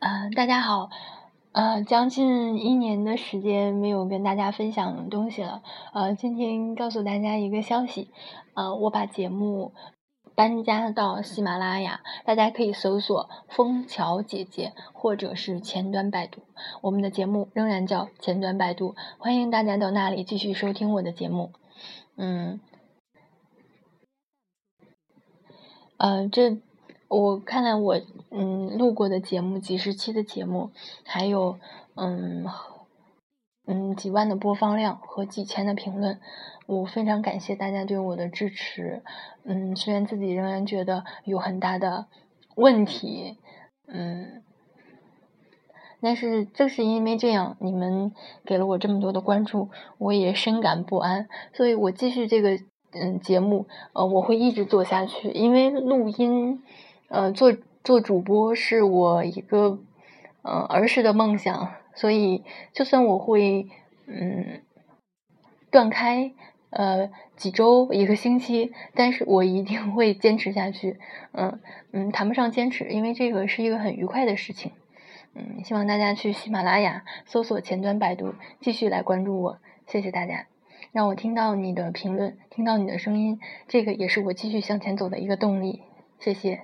呃，大家好，呃，将近一年的时间没有跟大家分享东西了，呃，今天告诉大家一个消息，呃，我把节目搬家到喜马拉雅，大家可以搜索“枫桥姐姐”或者是前端百度，我们的节目仍然叫前端百度，欢迎大家到那里继续收听我的节目，嗯，呃，这。我看了我嗯录过的节目几十期的节目，还有嗯嗯几万的播放量和几千的评论，我非常感谢大家对我的支持。嗯，虽然自己仍然觉得有很大的问题，嗯，但是正是因为这样，你们给了我这么多的关注，我也深感不安，所以我继续这个嗯节目，呃，我会一直做下去，因为录音。呃，做做主播是我一个呃儿时的梦想，所以就算我会嗯断开呃几周一个星期，但是我一定会坚持下去。嗯嗯，谈不上坚持，因为这个是一个很愉快的事情。嗯，希望大家去喜马拉雅搜索前端百度，继续来关注我。谢谢大家，让我听到你的评论，听到你的声音，这个也是我继续向前走的一个动力。谢谢。